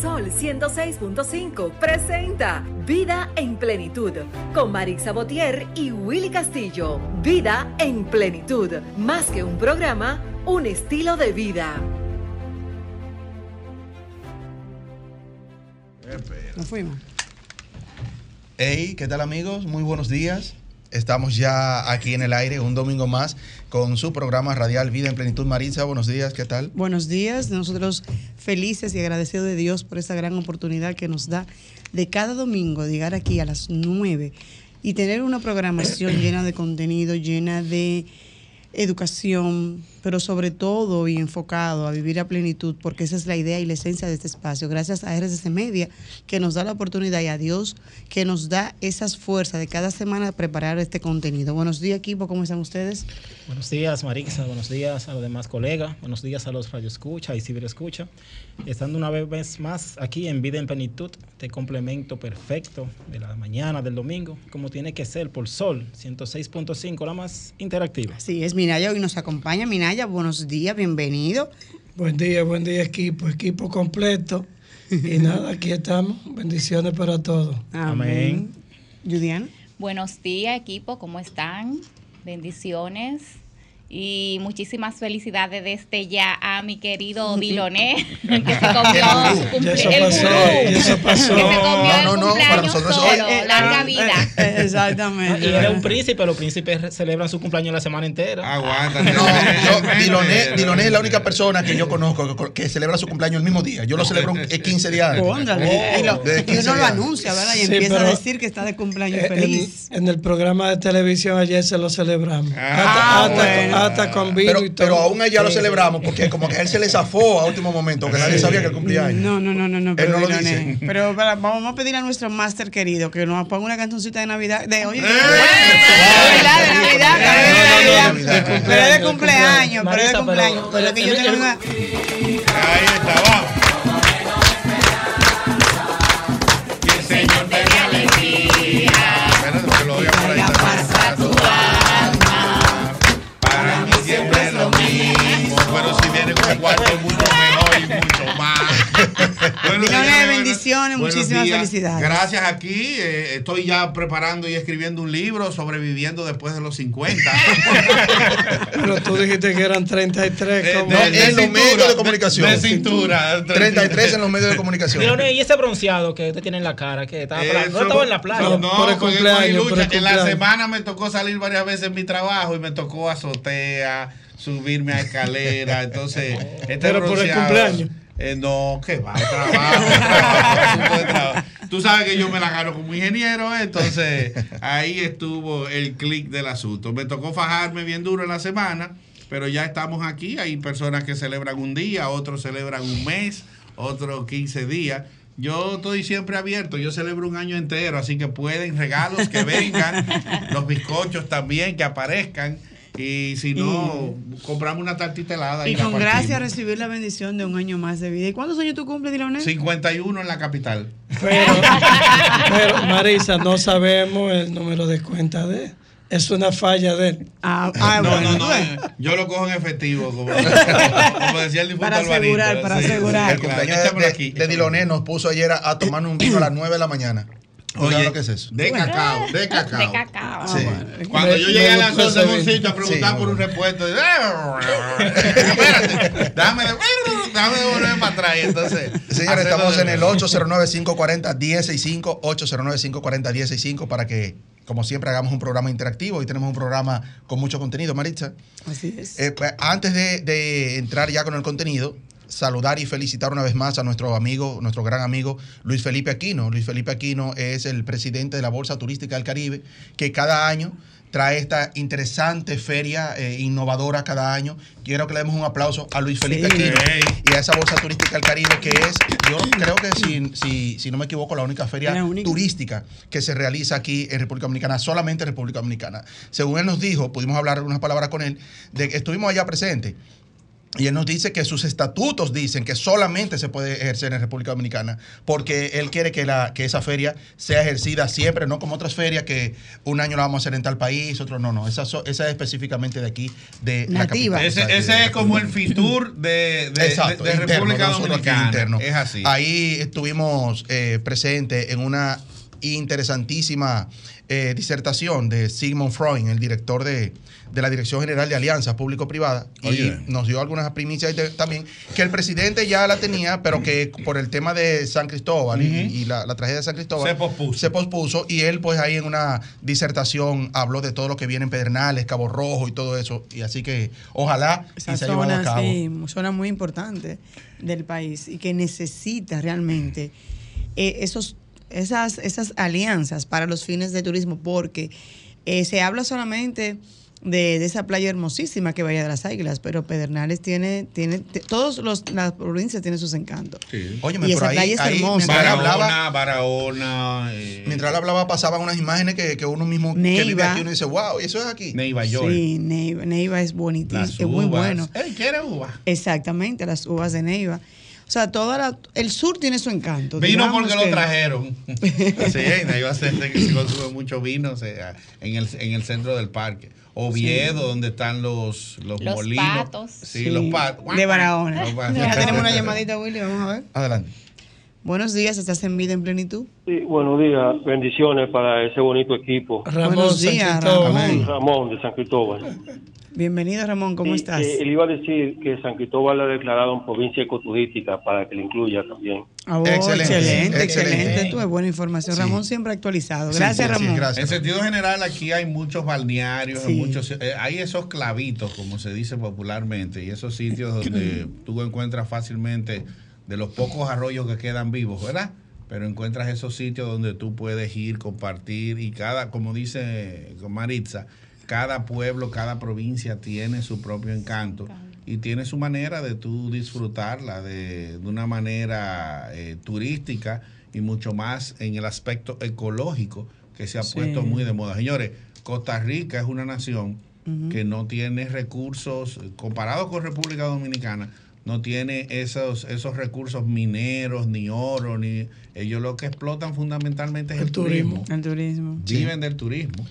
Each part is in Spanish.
Sol 106.5 presenta Vida en Plenitud con Marix Sabotier y Willy Castillo. Vida en Plenitud, más que un programa, un estilo de vida. Nos fuimos. Hey, ¿qué tal amigos? Muy buenos días. Estamos ya aquí en el aire un domingo más con su programa radial Vida en Plenitud. Marisa, buenos días, ¿qué tal? Buenos días, nosotros felices y agradecidos de Dios por esta gran oportunidad que nos da de cada domingo llegar aquí a las 9 y tener una programación llena de contenido, llena de educación, pero sobre todo y enfocado a vivir a plenitud, porque esa es la idea y la esencia de este espacio. Gracias a RSC Media, que nos da la oportunidad, y a Dios, que nos da esas fuerzas de cada semana preparar este contenido. Buenos días, equipo, ¿cómo están ustedes? Buenos días, Marixa, buenos días a los demás colegas, buenos días a los radioescucha y ciberescucha. Estando una vez más aquí en Vida en Plenitud, este complemento perfecto de la mañana, del domingo, como tiene que ser por Sol 106.5, la más interactiva. Sí, es Minaya, hoy nos acompaña. Minaya, buenos días, bienvenido. Buen día, buen día equipo, equipo completo. Y nada, aquí estamos. Bendiciones para todos. Amén. Julián. Buenos días equipo, ¿cómo están? Bendiciones. Y muchísimas felicidades desde ya a mi querido Diloné, que se comió su cumpleaños. eso pasó, y eso pasó. Que se comió No, el no, no, para nosotros solo, hoy- Eh, larga ah, vida. eh, Exactamente. Y él es un príncipe, los príncipes celebran su cumpleaños la semana entera. Aguanta. No, yo, Diloné, Diloné es la única persona que yo conozco que, que celebra su cumpleaños el mismo día. Yo lo celebro eh, 15 días antes. Póngale. y, lo- Desde y 15 uno lo días. anuncia, ¿verdad? Y Sí, empieza a decir que está de cumpleaños Eh, feliz. En, en el programa de televisión ayer se lo celebramos. Ah, hasta, hasta bueno. Hasta con vino Pero, y todo. pero aún allá lo celebramos porque como que a él se le zafó a último momento, que nadie sabía que él cumplía años. No, no, no, no, no, pero, no lo dice. pero para- vamos a pedir a nuestro máster querido que nos ponga una cancioncita de Navidad. De oye, ¡Eh! de Navidad, de Navidad, de Navidad. Pero es de cumpleaños, pero es de cumpleaños. pero- que yo el- tengo el- una. Ahí está, vamos. Cuarto mucho mejor y mucho más. Bueno, buenos- bendiciones, buenos muchísimas días. felicidades. Gracias aquí. eh, estoy ya preparando y escribiendo un libro sobreviviendo después de los 50. Pero tú dijiste que eran 33. Eh, ¿cómo? No, en los medios de comunicación. De, cintura. 33 en los medios de comunicación. Diloné, y ese bronceado que usted tiene en la cara, que estaba para- no Eso- estaba en la playa. No, No, no, por el cumpleaños, por el lucha. En la cumpleaños. semana me tocó salir varias veces en mi trabajo y me tocó azotea, subirme a escalera. Entonces, este Pero por el cumpleaños. Eh, no, que va, trabajo. Tú sabes que yo me la gano como ingeniero, ¿eh? entonces ahí estuvo el clic del asunto. Me tocó fajarme bien duro en la semana, pero ya estamos aquí. Hay personas que celebran un día, otros celebran un mes, otros 15 días. Yo estoy siempre abierto, yo celebro un año entero, así que pueden regalos que vengan, los bizcochos también que aparezcan. Y si no, compramos una tartita helada. Y la con gracia recibir la bendición de un año más de vida. ¿Y cuántos años tú cumples, Diloné? 51 en la capital. Pero, pero, Marisa, no sabemos el número de cuenta de él. Es una falla de él. Ah, ah, no, bueno, no, no, eh, Yo lo cojo en efectivo, como, como decía el difunto Para Alvarito. asegurar, para asegurar. El claro, cumpleaños de, aquí, de Diloné nos puso ayer a, a tomar un vino a las 9 de la mañana. ¿Tú sabes Oye, que es eso? de cacao, de cacao. De cacao. Sí. Cuando Me- yo llegué a las gustó 11 en ese un sitio a preguntar Sí, por un repuesto, espérate, déjame, de- déjame devolverme para atrás. y Entonces, Señores, estamos de en el nuevo. 809-540-165, 809-540-165 para que, como siempre, hagamos un programa interactivo. Hoy tenemos un programa con mucho contenido, Maritza. Así es. Eh, pues, antes de, de entrar ya con el contenido, saludar y felicitar una vez más a nuestro amigo, nuestro gran amigo Luis Felipe Aquino. Luis Felipe Aquino es el presidente de la Bolsa Turística del Caribe, que cada año trae esta interesante feria eh, innovadora cada año. Quiero que le demos un aplauso a Luis Felipe Sí. Aquino Hey. y a esa Bolsa Turística del Caribe, que es, yo creo que si, si, si no me equivoco, la única feria La única. turística que se realiza aquí en República Dominicana, solamente en República Dominicana. Según él nos dijo, pudimos hablar unas palabras con él, de que estuvimos allá presentes. Y él nos dice que sus estatutos dicen que solamente se puede ejercer en República Dominicana, porque él quiere que, la, que esa feria sea ejercida siempre, no como otras ferias que un año la vamos a hacer en tal país, otro no, no. Esa, es específicamente de aquí, de la Nativa. capital. Ese, es como el Fitur de, de, Exacto, de- de interno, República Dominicana. interno. Es así. Ahí estuvimos eh, presentes en una interesantísima eh, disertación de Sigmund Freud, el director de, de la Dirección General de Alianzas Público-Privada, Oye. y nos dio algunas primicias de- también, que el presidente ya la tenía, pero que por el tema de San Cristóbal y, y la, la tragedia de San Cristóbal Se pospuso. se pospuso, y él pues ahí en una disertación habló de todo lo que viene en Pedernales, Cabo Rojo y todo eso, y así que ojalá y Esa se haya llevado a zona, cabo. sí, zona muy importante del país y que necesita realmente eh, esos, esas, esas alianzas para los fines de turismo, porque eh, se habla solamente de, de esa playa hermosísima que Bahía de las Águilas, pero Pedernales tiene, tiene, los, las provincias tienen sus encantos. Sí. Óyeme, Y esa ahí, playa es ahí hermosa. mientras él hablaba, Barahona, Barahona. eh, mientras él hablaba pasaban unas imágenes que, que uno mismo que Neiva. vive aquí uno dice, wow, y eso es aquí. Neiva. Sí, Neiva, Neiva es bonito, Las es muy uvas. bueno. Ey, ¿quiere uva? Exactamente, las uvas de Neiva. O sea, toda la, el sur tiene su encanto. Vino porque lo que- trajeron. sí, en Neiva se, se consume mucho vino o sea, en, el, en el centro del parque. Oviedo, donde están los, los, Los molinos. patos. Sí, Sí, los patos. de Barahona. Ya tenemos una llamadita, Willy, vamos a ver. Adelante. Buenos días, estás en vida en plenitud. Sí, buenos días, bendiciones para ese bonito equipo. Ramón Buenos días. Ramón. Ramón de San Cristóbal. Bienvenido, Ramón, ¿cómo Sí, estás? eh, él iba a decir que San Cristóbal la declararon provincia ecoturística para que le incluya también. Oh, Excelente, excelente, excelente, excelente. Tuve buena información. Sí. Ramón siempre actualizado. Gracias, sí, sí, Ramón. gracias. En sentido general, aquí hay muchos balnearios, Sí. muchos, eh, hay esos clavitos, como se dice popularmente, y esos sitios donde tú encuentras fácilmente de los pocos arroyos que quedan vivos, ¿verdad? Pero encuentras esos sitios donde tú puedes ir, compartir, y cada, como dice Maritza, cada pueblo, cada provincia tiene su propio encanto y tiene su manera de tú disfrutarla de, de una manera eh, turística y mucho más en el aspecto ecológico que se ha Sí. puesto muy de moda. Señores, Costa Rica es una nación que no tiene recursos, eh, comparado con República Dominicana, no tiene esos, esos recursos mineros, ni oro, ni ellos lo que explotan fundamentalmente es el, El turismo. turismo. El turismo. Viven del turismo.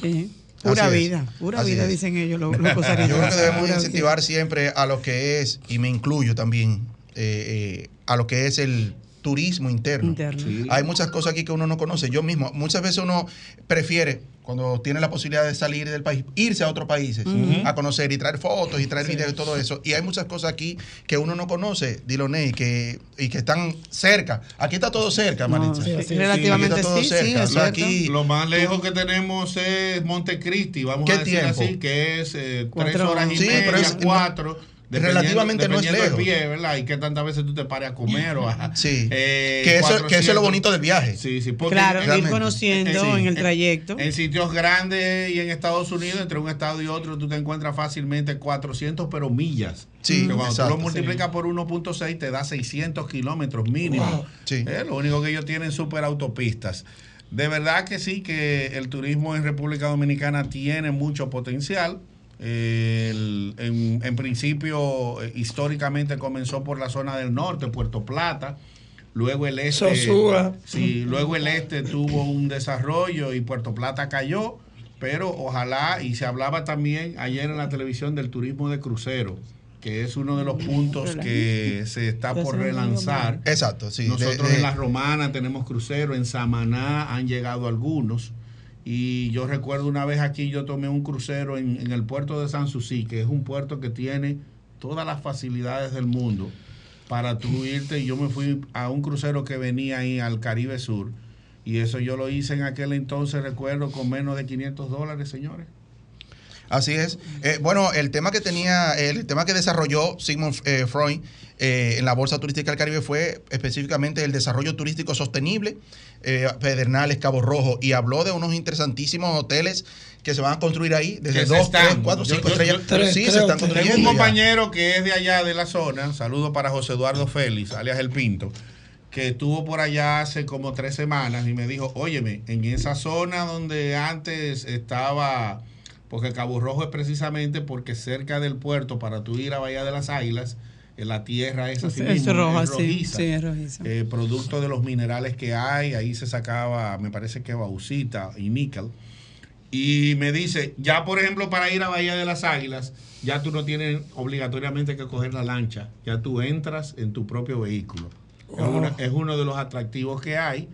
Sí. Pura Así es. vida, pura Así vida, es. dicen ellos los, los Yo creo que debemos incentivar siempre a lo que es, y me incluyo también, eh, eh, a lo que es el turismo interno. Interno. Sí. Hay muchas cosas aquí que uno no conoce. Yo mismo, muchas veces uno prefiere, cuando tiene la posibilidad de salir del país, irse a otros países a conocer y traer fotos y traer videos y todo eso. Y hay muchas cosas aquí que uno no conoce, Diloney, que, y que están cerca. Aquí está todo cerca, No, Maritza. sí, Aquí relativamente está todo sí, sí, cerca. aquí, Lo más lejos que tenemos es Montecristi, vamos ¿Qué a decir tiempo? así, que es eh, tres horas y Sí, media, pero es- cuatro. Relativamente no es lejos. pie, ¿verdad? Y que tantas veces tú te pares a comer o a... Sí. eh, que, eso, que eso es 400. lo bonito del viaje. Sí, sí. porque Claro, ir conociendo sí, en el trayecto. En sitios grandes y en Estados Unidos, entre un estado y otro, tú te encuentras fácilmente 400, pero millas. Sí, que cuando exacto. tú lo multiplicas por 1.6 te da 600 kilómetros mínimo. Sí. Eh, lo único que ellos tienen super autopistas. De verdad que sí, que el turismo en República Dominicana tiene mucho potencial. El- en, en principio, eh, históricamente comenzó por la zona del norte, Puerto Plata. Luego el este. Sosúa. Sí, luego el este tuvo un desarrollo y Puerto Plata cayó. Pero ojalá, y se hablaba también ayer en la televisión del turismo de crucero, que es uno de los puntos que se está por relanzar. Exacto, sí. de- Nosotros de- en La Romana tenemos crucero, en Samaná han llegado algunos. Y yo recuerdo una vez aquí yo tomé un crucero en, el puerto de San Susi, que es un puerto que tiene todas las facilidades del mundo para tú irte. Y yo me fui a un crucero que venía ahí al Caribe Sur. Y eso yo lo hice en aquel entonces, recuerdo, con menos de 500 dólares, señores. Así es. Eh, bueno, el tema que tenía, el tema que desarrolló Sigmund eh, Freud eh, en la Bolsa Turística del Caribe fue específicamente el desarrollo turístico sostenible, eh, Pedernales, Cabo Rojo, y habló de unos interesantísimos hoteles que se van a construir ahí desde Que se 2, están. 3, 4, Yo- 5 yo- estrellas. yo- tres- sí, se están construyendo. Tengo un compañero que es de allá de la zona, saludo para José Eduardo Félix, alias El Pinto, que estuvo por allá hace como tres semanas y me dijo, óyeme, en esa zona donde antes estaba porque Cabo Rojo es precisamente porque cerca del puerto, para tú ir a Bahía de las Águilas, en la tierra es así Es mismo, roja, es sí, rojiza. sí, es rojiza. Eh, producto de los minerales que hay, ahí se sacaba, me parece que bauxita y níquel. Y me dice, ya por ejemplo para ir a Bahía de las Águilas, ya tú no tienes obligatoriamente que coger la lancha, ya tú entras en tu propio vehículo. Es, una- es uno de los atractivos que hay.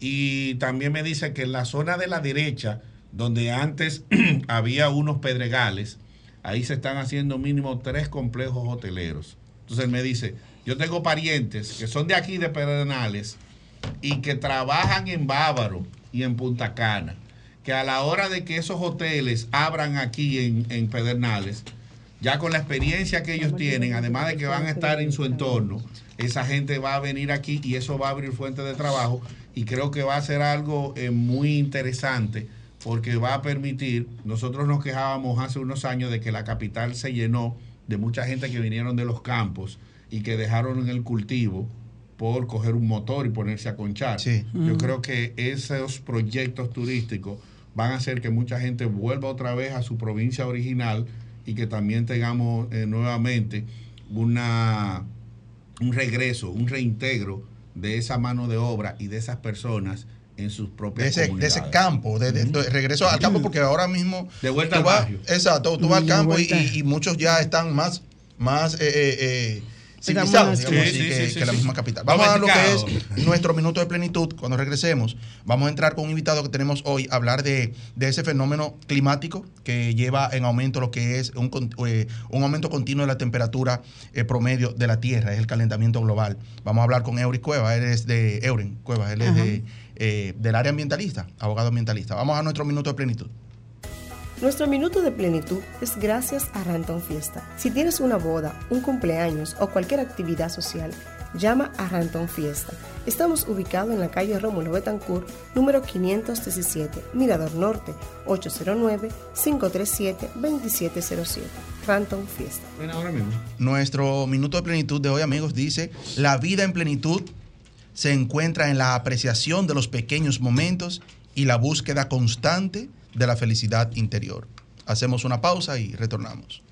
Y también me dice que en la zona de la derecha, donde antes había unos pedregales, ahí se están haciendo mínimo tres complejos hoteleros. Entonces él me dice, yo tengo parientes que son de aquí de Pedernales y que trabajan en Bávaro y en Punta Cana, que a la hora de que esos hoteles abran aquí en, en Pedernales, ya con la experiencia que ellos tienen, además de que van a estar en su entorno, esa gente va a venir aquí y eso va a abrir fuentes de trabajo y creo que va a ser algo eh, muy interesante porque va a permitir, nosotros nos quejábamos hace unos años de que la capital se llenó de mucha gente que vinieron de los campos y que dejaron en el cultivo por coger un motor y ponerse a conchar. Sí. Yo creo que esos proyectos turísticos van a hacer que mucha gente vuelva otra vez a su provincia original y que también tengamos eh, nuevamente una, un regreso, un reintegro de esa mano de obra y de esas personas en sus de propias ese, de ese campo, de, de- de regreso al campo, porque ahora mismo. De vuelta al vas- barrio. Exacto, tú vas al De campo y, vuelta. y- y muchos ya están más, más eh, eh, eh, civilizados, digamos Sí, así, sí, que, sí, sí, que la misma capital. Vamos a ver lo que es nuestro minuto de plenitud. Cuando regresemos, vamos a entrar con un invitado que tenemos hoy a hablar de, de ese fenómeno climático que lleva en aumento lo que es un, eh, un aumento continuo de la temperatura eh, promedio de la Tierra, es el calentamiento global. Vamos a hablar con Eury Cueva, él es de Euren Cueva, él es Ajá. de, eh, del área ambientalista, abogado ambientalista. Vamos a nuestro minuto de plenitud. Nuestro minuto de plenitud es gracias a Ranton Fiesta. Si tienes una boda, un cumpleaños o cualquier actividad social, llama a Ranton Fiesta. Estamos ubicados en la calle Rómulo Betancourt, número 517, Mirador Norte, 809-537-2707. Ranton Fiesta. Ven ahora mismo. Nuestro minuto de plenitud de hoy, amigos, dice, la vida en plenitud se encuentra en la apreciación de los pequeños momentos y la búsqueda constante de la felicidad interior. Hacemos una pausa y retornamos.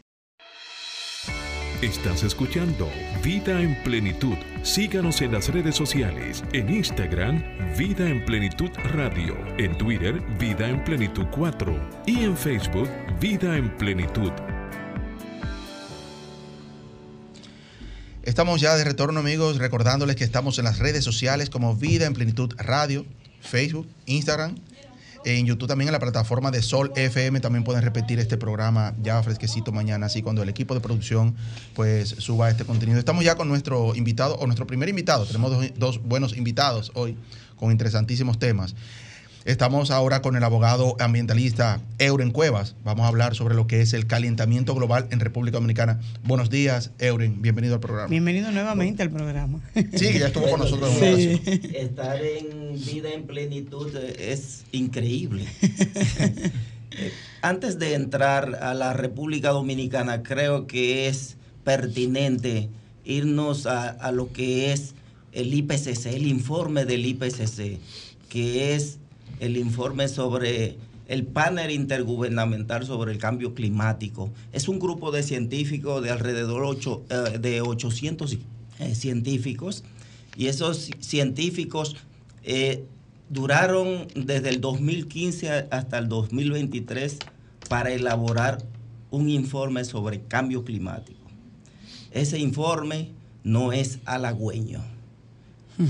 Estás escuchando Vida en Plenitud. Síganos en las redes sociales, en Instagram, Vida en Plenitud Radio, en Twitter, Vida en Plenitud 4 y en Facebook, Vida en Plenitud. Estamos ya de retorno, amigos, recordándoles que estamos en las redes sociales como Vida en Plenitud Radio, Facebook, Instagram. En YouTube también en la plataforma de Sol FM también pueden repetir este programa ya fresquecito mañana, así cuando el equipo de producción pues suba este contenido. Estamos ya con nuestro invitado o nuestro primer invitado. Tenemos dos, dos buenos invitados hoy con interesantísimos temas. Estamos ahora con el abogado ambientalista Euren Cuevas. Vamos a hablar sobre lo que es el calentamiento global en República Dominicana. Buenos días, Euren. Bienvenido al programa. Bienvenido nuevamente al programa. Sí, ya estuvo con nosotros en una Sí. ocasión. Estar en vida en plenitud es increíble. Antes de entrar a la República Dominicana, creo que es pertinente irnos a, a lo que es el IPCC, el informe del IPCC, que es el informe sobre el panel intergubernamental sobre el cambio climático. Es un grupo de científicos de alrededor ocho, eh, de 800 eh, científicos y esos científicos eh, duraron desde el 2015 a- hasta el 2023 para elaborar un informe sobre cambio climático. Ese informe no es halagüeño.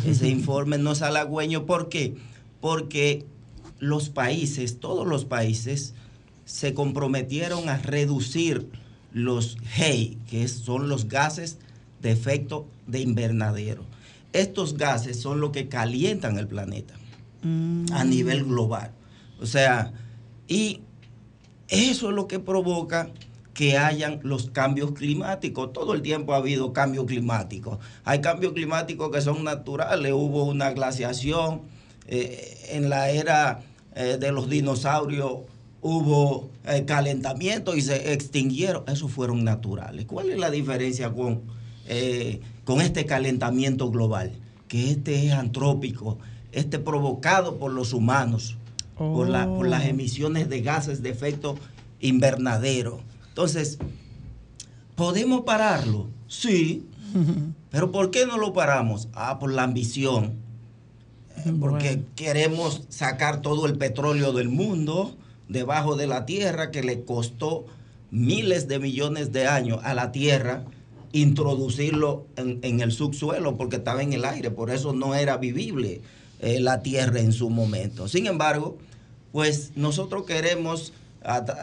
Ese informe no es halagüeño. ¿Por qué? Porque los países, todos los países, se comprometieron a reducir los GEI, que son los gases de efecto de invernadero. Estos gases son los que calientan el planeta a nivel global. O sea, y eso es lo que provoca que hayan los cambios climáticos. Todo el tiempo ha habido cambios climáticos. Hay cambios climáticos que son naturales. Hubo una glaciación eh, en la era eh, de los dinosaurios. Hubo eh, calentamiento y se extinguieron. Esos fueron naturales. ¿Cuál es la diferencia con, eh, con este calentamiento global? Que este es antrópico, este provocado por los humanos, por, la- por las Oh. emisiones de gases de efecto invernadero. Entonces, ¿podemos pararlo? Sí. Pero ¿por qué no lo paramos? Ah, por la ambición. Porque queremos sacar todo el petróleo del mundo debajo de la tierra que le costó miles de millones de años a la tierra introducirlo en, el subsuelo porque estaba en el aire, por eso no era vivible eh, la tierra en su momento. Sin embargo, pues nosotros queremos,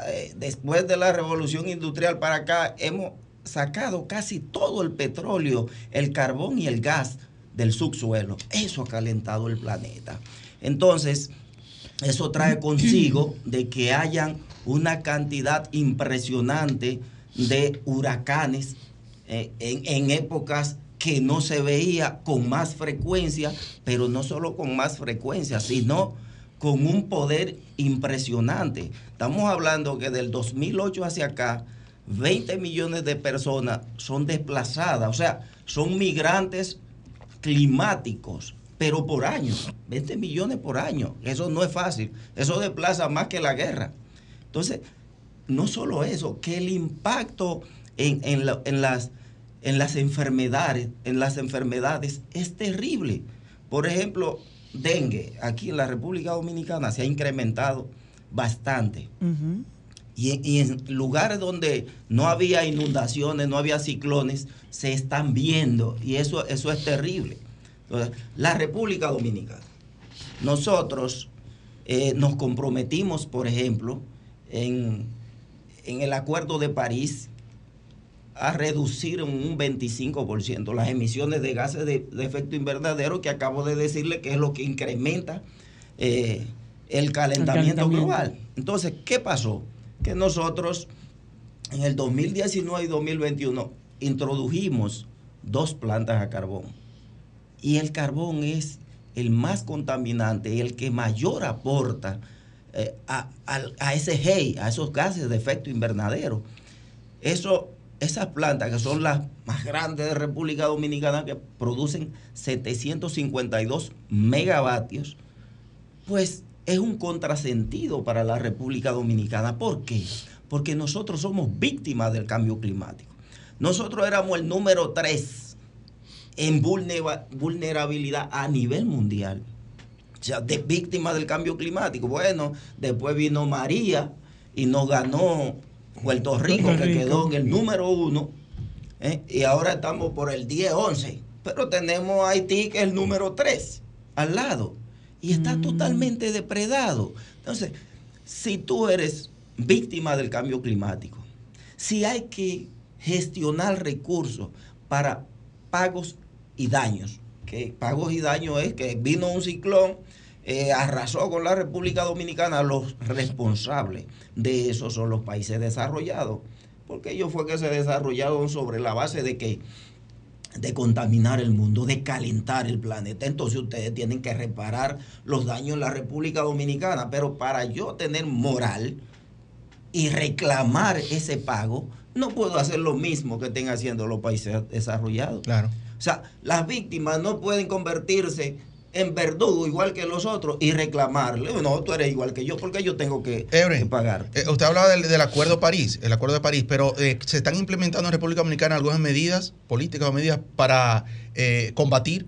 eh, después de la revolución industrial para acá, hemos sacado casi todo el petróleo, el carbón y el gas del subsuelo. Eso ha calentado el planeta. Entonces, eso trae consigo de que hayan una cantidad impresionante de huracanes eh, en, en épocas que no se veía con más frecuencia, pero no solo con más frecuencia, sino con un poder impresionante. Estamos hablando que del 2008 hacia acá, 20 millones de personas son desplazadas, o sea, son migrantes climáticos, pero por año, 20 millones por año. Eso no es fácil, eso desplaza más que la guerra. Entonces, no solo eso, que el impacto en, en la- en las, en las enfermedades, en las enfermedades es terrible. Por ejemplo, dengue, aquí en la República Dominicana se ha incrementado bastante. Y, en- y en lugares donde no había inundaciones, no había ciclones, se están viendo. Y eso, eso es terrible. Entonces, la República Dominicana. Nosotros eh, nos comprometimos, por ejemplo, en, en el Acuerdo de París a reducir en un 25% las emisiones de gases de, de efecto invernadero que acabo de decirle que es lo que incrementa eh, el, calentamiento calentamiento. global. Entonces, ¿qué pasó? Que nosotros en el 2019 y 2021 introdujimos dos plantas a carbón. Y el carbón es el más contaminante el que mayor aporta eh, a, a ese GEI, a esos gases de efecto invernadero. Eso, esas plantas que son las más grandes de República Dominicana que producen 752 megavatios, pues es un contrasentido para la República Dominicana. ¿Por qué? Porque nosotros somos víctimas del cambio climático. Nosotros éramos el número 3 en vulnera- vulnerabilidad a nivel mundial. O sea, de víctimas del cambio climático. Bueno, después vino María y nos ganó Puerto Rico, Puerto que quedó en el número uno. ¿eh? Y ahora estamos por el 10-11. Pero tenemos Haití, que es el número 3, al lado. Y está totalmente depredado. Entonces, si tú eres víctima del cambio climático, si hay que gestionar recursos para pagos y daños, que pagos y daños es que vino un ciclón, eh, arrasó con la República Dominicana, los responsables de eso son los países desarrollados, porque ellos fue que se desarrollaron sobre la base de que de contaminar el mundo, de calentar el planeta. Entonces ustedes tienen que reparar los daños en la República Dominicana. Pero para yo tener moral y reclamar ese pago, no puedo hacer lo mismo que estén haciendo los países desarrollados. Claro. O sea, las víctimas no pueden convertirse en verdugo igual que los otros y reclamarle, no, tú eres igual que yo, porque yo tengo que, pagar. Eh, usted hablaba del, del Acuerdo París, el Acuerdo de París, pero eh, se están implementando en República Dominicana algunas medidas políticas o medidas para eh, combatir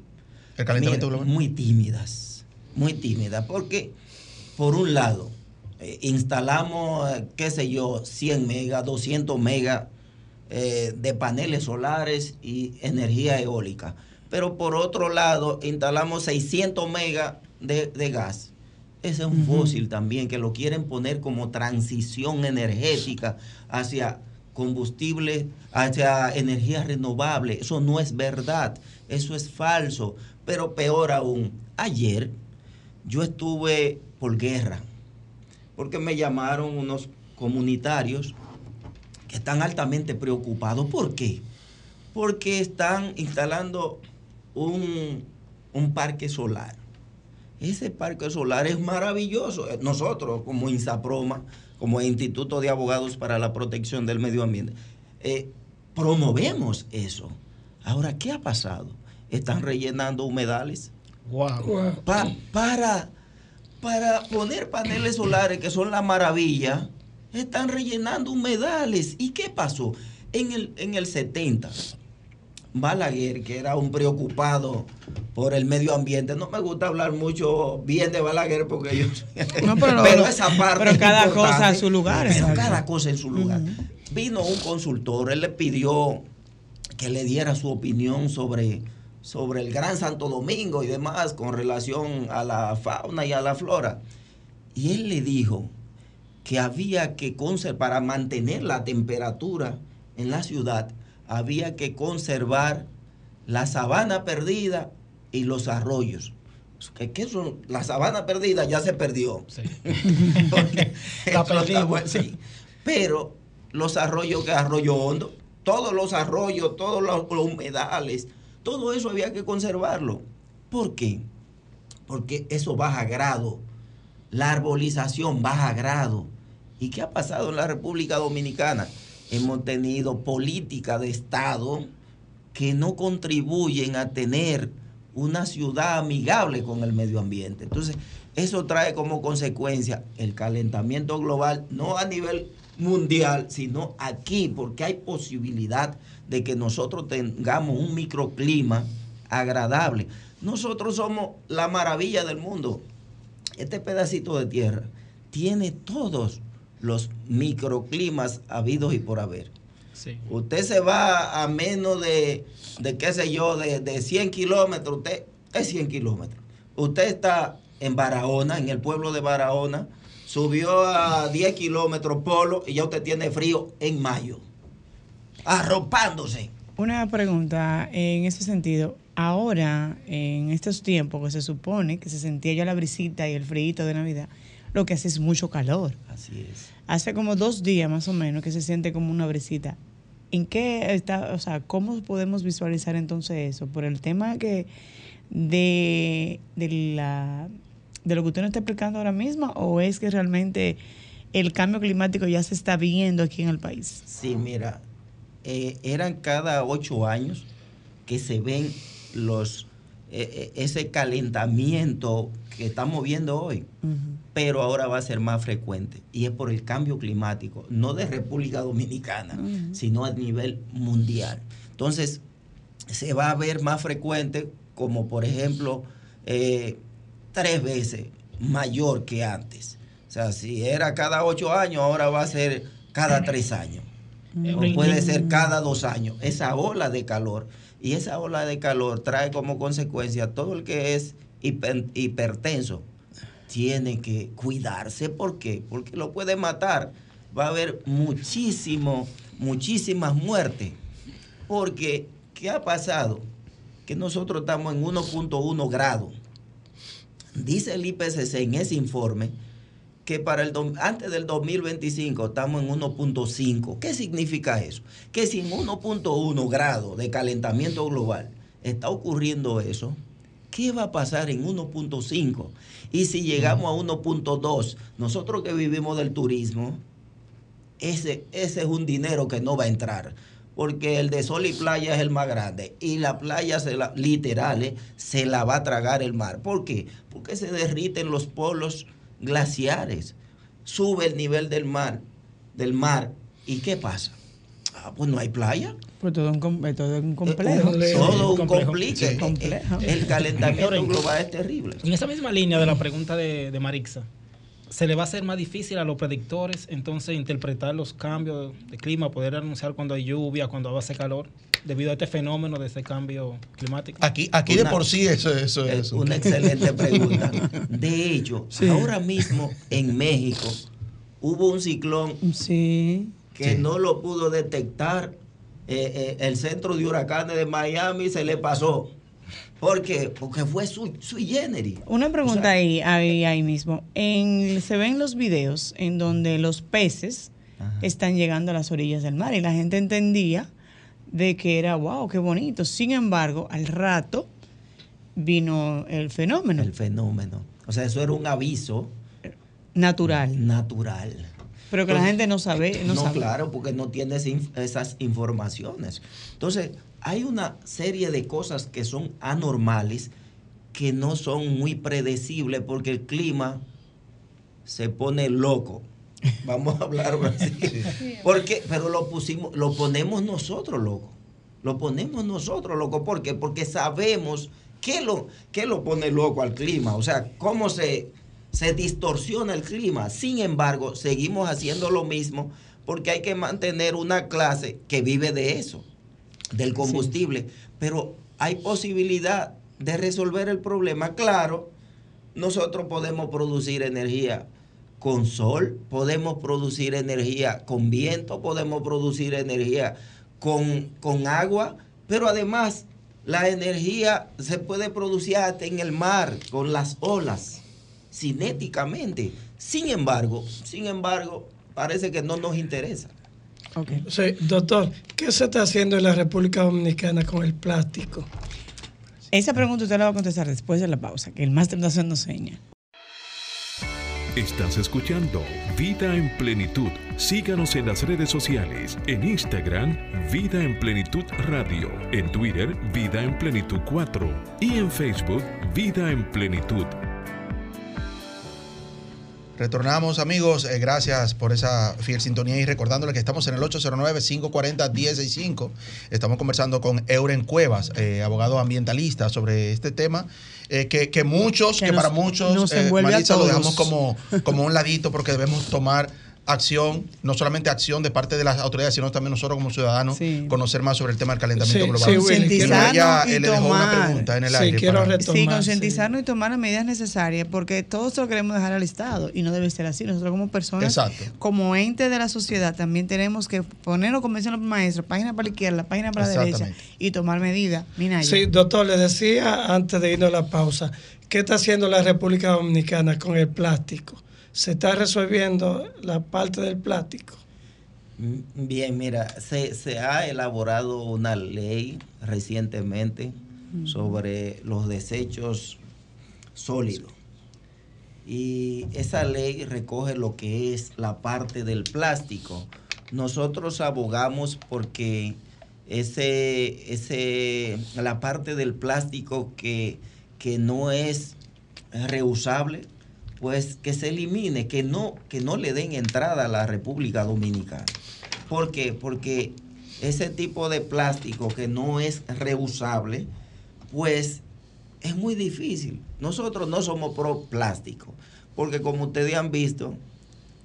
el calentamiento Mira, global. Muy tímidas, muy tímidas, porque por un lado, eh, instalamos, qué sé yo, 100 megas, 200 megas eh, de paneles solares y energía eólica. Pero por otro lado, instalamos 600 megas de, de gas. Ese es un fósil también que lo quieren poner como transición energética hacia combustible, hacia energía renovable. Eso no es verdad, eso es falso. Pero peor aún, ayer yo estuve por guerra, porque me llamaron unos comunitarios que están altamente preocupados. ¿Por qué? Porque están instalando un, un parque solar. Ese parque solar es maravilloso. Eh, Nosotros, como INSAPROMA, como Instituto de Abogados para la Protección del Medio Ambiente, eh, promovemos eso. Ahora, ¿qué ha pasado? Están rellenando humedales Pa- para, para poner paneles solares, que son la maravilla, están rellenando humedales. ¿Y qué pasó? En el, en el 70, Balaguer, que era un preocupado por el medio ambiente, no me gusta hablar mucho bien de Balaguer porque yo... No, pero, pero esa parte... Pero cada cosa a su lugar. Pero exacto. cada cosa en su lugar. Vino un consultor, él le pidió que le diera su opinión sobre, sobre el Gran Santo Domingo y demás con relación a la fauna y a la flora. Y él le dijo que había que conservar, para mantener la temperatura en la ciudad, había que conservar la sabana perdida y los arroyos. ¿Qué, qué son? La sabana perdida ya se perdió. La perdimos. bueno, sí. Pero los arroyos que arroyo hondo, todos los arroyos, todos los, los humedales, todo eso había que conservarlo. ¿Por qué? Porque eso baja grado. La arbolización baja grado. ¿Y qué ha pasado en la República Dominicana? Hemos tenido políticas de Estado que no contribuyen a tener una ciudad amigable con el medio ambiente. Entonces, eso trae como consecuencia el calentamiento global, no a nivel mundial, sino aquí, porque hay posibilidad de que nosotros tengamos un microclima agradable. Nosotros somos la maravilla del mundo. Este pedacito de tierra tiene todos los microclimas habidos y por haber. Sí. Usted se va a menos de, de qué sé yo, de, de 100 kilómetros, usted es 100 kilómetros. Usted está en Barahona, en el pueblo de Barahona, subió a 10 kilómetros polo y ya usted tiene frío en mayo, arropándose. Una pregunta en ese sentido. Ahora, en estos tiempos que se supone que se sentía ya la brisita y el frío de Navidad, lo que hace es mucho calor. Así es. Hace como dos días más o menos que se siente como una brisita. ¿En qué está, o sea, cómo podemos visualizar entonces eso? ¿Por el tema que de, de la de lo que usted nos está explicando ahora mismo o es que realmente el cambio climático ya se está viendo aquí en el país? Sí, mira, eh, eran cada ocho años que se ven los eh, eh, ese calentamiento que estamos viendo hoy, pero ahora va a ser más frecuente y es por el cambio climático, no de República Dominicana, sino a nivel mundial. Entonces, se va a ver más frecuente, como por ejemplo, eh, tres veces mayor que antes. O sea, si era cada ocho años, ahora va a ser cada tres años. O puede ser cada dos años. Esa ola de calor. Y esa ola de calor trae como consecuencia todo el que es hiper- hipertenso. Tiene que cuidarse. ¿Por qué? Porque lo puede matar. Va a haber muchísimo, muchísimas muertes. Porque, ¿qué ha pasado? Que nosotros estamos en 1.1 grados. Dice el IPCC en ese informe que para el antes del 2025 estamos en 1.5. ¿Qué significa eso? Que si en 1.1 grados de calentamiento global está ocurriendo eso, ¿qué va a pasar en 1.5? Y si llegamos a 1.2, nosotros que vivimos del turismo, ese, ese es un dinero que no va a entrar. Porque el de sol y playa es el más grande. Y la playa, se literal, eh, se la va a tragar el mar. ¿Por qué? Porque se derriten los polos glaciares. Sube el nivel del mar. Del mar. ¿Y qué pasa? Ah, pues no hay playa. Pues todo un, eh, todo un complejo. Todo un complique. Eh, eh, El calentamiento global es terrible. En esa misma línea de la pregunta de, de Marixa, ¿se le va a hacer más difícil a los predictores entonces interpretar los cambios de clima, poder anunciar cuando hay lluvia, cuando hace calor, debido a este fenómeno de ese cambio climático? Aquí, aquí de por sí eso, eso Eh, es. Una excelente pregunta. De hecho, ahora mismo en México hubo un ciclón Sí. que Sí. no lo pudo detectar eh, eh, el centro de huracanes de Miami, se le pasó. ¿Por qué? Porque fue sui, sui generis. Una pregunta ahí, ahí, ahí mismo. En, se ven los videos en donde los peces están llegando a las orillas del mar y la gente entendía de que era, wow, qué bonito. Sin embargo, al rato vino el fenómeno El fenómeno. O sea, eso era un aviso natural, natural. pero que la gente no sabe. No, No, sabe. claro, porque no tiene esas informaciones. Entonces, hay una serie de cosas que son anormales, que no son muy predecibles, porque el clima se pone loco. Vamos a hablar así. Porque, pero lo pusimos, lo ponemos nosotros, loco. Lo ponemos nosotros, loco. ¿Por qué? Porque sabemos qué lo, qué lo pone loco al clima. O sea, cómo se, se distorsiona el clima. Sin embargo, seguimos haciendo lo mismo porque hay que mantener una clase que vive de eso, del combustible. Pero hay posibilidad de resolver el problema. Claro, nosotros podemos producir energía con sol, podemos producir energía con viento, podemos producir energía con, con agua, pero además la energía se puede producir hasta en el mar, con las olas, cinéticamente. Sin embargo, sin embargo, parece que no nos interesa. Sí, doctor, ¿qué se está haciendo en la República Dominicana con el plástico? Esa pregunta usted la va a contestar después de la pausa, que el máster está haciendo seña. Estás escuchando Vida en Plenitud. Síganos en las redes sociales, en Instagram, Vida en Plenitud Radio, en Twitter, Vida en Plenitud 4 y en Facebook, Vida en Plenitud. Retornamos amigos, eh, gracias por esa fiel sintonía y recordándole que estamos en el 809-540-165. Estamos conversando con Euren Cuevas, eh, abogado ambientalista, sobre este tema eh, que, que, muchos, que, Que para muchos, Marisa, lo dejamos como, como un ladito porque debemos tomar acción, no solamente acción de parte de las autoridades, sino también nosotros como ciudadanos, conocer más sobre el tema del calentamiento Sí, global. sí, Concientizarnos ella y le dejó una tomar. pregunta en el Sí, aire. quiero para- retomar. Sí, concientizarnos y tomar las medidas necesarias, porque todos lo queremos dejar al Estado y no debe ser así. Nosotros como personas, Exacto. como ente de la sociedad, también tenemos que ponernos, como dicen los maestros, página para la izquierda, página para la derecha y tomar medidas. Sí, doctor, le decía antes de irnos a la pausa, ¿qué está haciendo la República Dominicana con el plástico? ¿Se está resolviendo la parte del plástico? Mm, Bien, mira, se, se ha elaborado una ley recientemente sobre los desechos sólidos. Y esa ley recoge lo que es la parte del plástico. Nosotros abogamos porque ese, ese, la parte del plástico que, que no es reusable, pues que se elimine, que no, que no le den entrada a la República Dominicana. ¿Por qué? Porque ese tipo de plástico que no es reusable, pues es muy difícil. Nosotros no somos pro plástico, porque como ustedes han visto,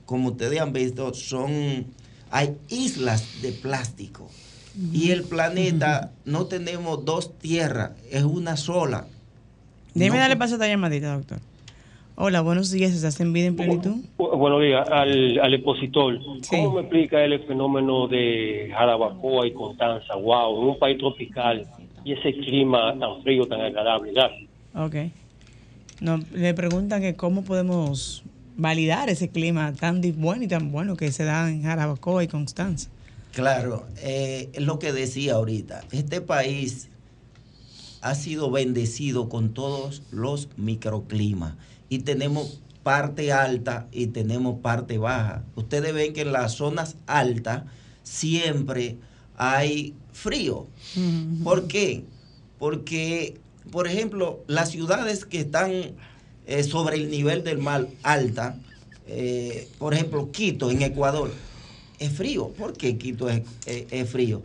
como ustedes han visto, son hay islas de plástico. Y el planeta no tenemos dos tierras, es una sola. déjeme No- darle paso a esta llamadita, doctor. Hola, buenos días, ¿estás en vida en plenitud? Bu- Buenos días, al, al expositor. ¿Cómo me explica él el fenómeno de Jarabacoa y Constanza? Wow, en un país tropical y ese clima tan frío, tan agradable. Gracias. Ok. No, le preguntan que cómo podemos validar ese clima tan bueno y tan bueno que se da en Jarabacoa y Constanza. Claro, eh, es lo que decía ahorita. Este país ha sido bendecido con todos los microclimas y tenemos parte alta y tenemos parte baja. Ustedes ven que en las zonas altas siempre hay frío. ¿Por qué? Porque, por ejemplo, las ciudades que están eh, sobre el nivel del mar alta, eh, por ejemplo, Quito en Ecuador, es frío. ¿Por qué Quito es, es- es frío?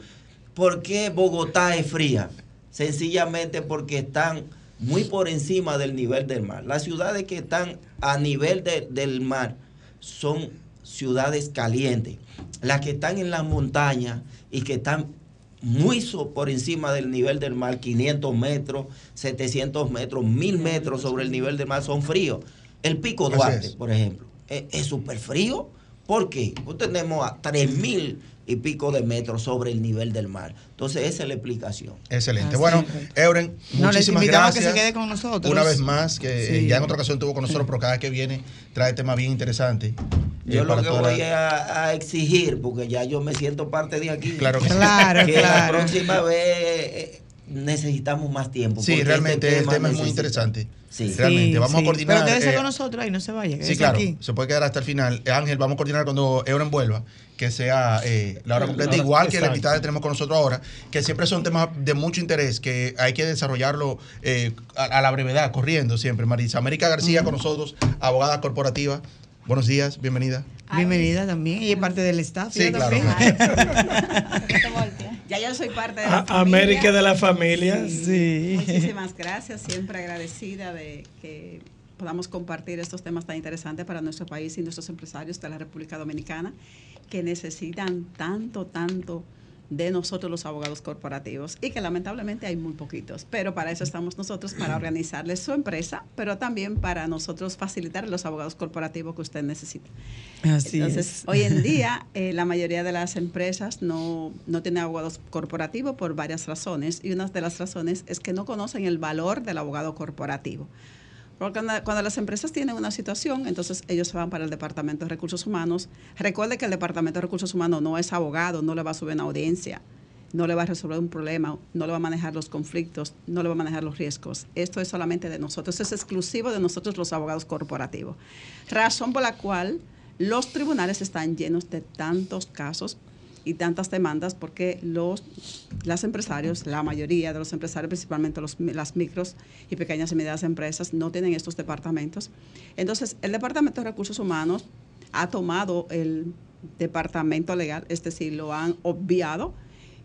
¿Por qué Bogotá es fría? Sencillamente porque están muy por encima del nivel del mar. Las ciudades que están a nivel de- del mar son ciudades calientes. Las que están en las montañas y que están muy so- por encima del nivel del mar, 500 metros, 700 metros, 1000 metros sobre el nivel del mar, son fríos. El Pico Duarte, por ejemplo, es es súper frío. ¿Por qué? Pues tenemos a 3000 y pico de metros sobre el nivel del mar. Entonces, esa es la explicación. Excelente. Así Bueno, es. Euren, No, les muchísimas invitamos a que gracias. se quede con nosotros. Una vez más, que eh, ya en otra ocasión estuvo con nosotros, pero cada vez que viene trae temas bien interesantes. eh, Yo lo que toda voy la- a, a exigir, porque ya yo me siento parte de aquí, Claro que sí. Claro, que la claro. próxima vez eh, necesitamos más tiempo. Sí, porque realmente este el tema es muy interesante. Sí. Realmente, Sí, vamos a coordinar. Pero quédese eh, con nosotros ahí, no se vaya. Sí, claro, aquí. se puede quedar hasta el final. Eh, Ángel, vamos a coordinar cuando Euren vuelva, que sea eh, la hora completa, La hora- igual que la invitada que tenemos con nosotros ahora, que siempre son temas de mucho interés, que hay que desarrollarlo eh, a, a la brevedad, corriendo siempre. Marisa América García con nosotros, abogada corporativa. Buenos días, bienvenida. Bienvenida también. Ella es parte del staff. Sí, claro. Ya yo soy parte de A- la familia. América de la familia. Sí. Muchísimas gracias, siempre agradecida de que podamos compartir estos temas tan interesantes para nuestro país y nuestros empresarios de la República Dominicana que necesitan tanto, tanto de nosotros los abogados corporativos y que lamentablemente hay muy poquitos, pero para eso estamos nosotros, para organizarles su empresa, pero también para nosotros facilitar los abogados corporativos que usted necesita. Así Entonces, es. hoy en día eh, la mayoría de las empresas no, no tienen abogados corporativos por varias razones y una de las razones es que no conocen el valor del abogado corporativo. Porque cuando, las empresas tienen una situación, entonces ellos se van para el Departamento de Recursos Humanos. Recuerde que el Departamento de Recursos Humanos no es abogado, no le va a subir una audiencia, no le va a resolver un problema, no le va a manejar los conflictos, no le va a manejar los riesgos. Esto es solamente de nosotros, es exclusivo de nosotros los abogados corporativos. Razón por la cual los tribunales están llenos de tantos casos y tantas demandas porque los las empresarios, la mayoría de los empresarios, principalmente los, las micros y pequeñas y medianas empresas, no tienen estos departamentos. Entonces, el Departamento de Recursos Humanos ha tomado el departamento legal, es decir, lo han obviado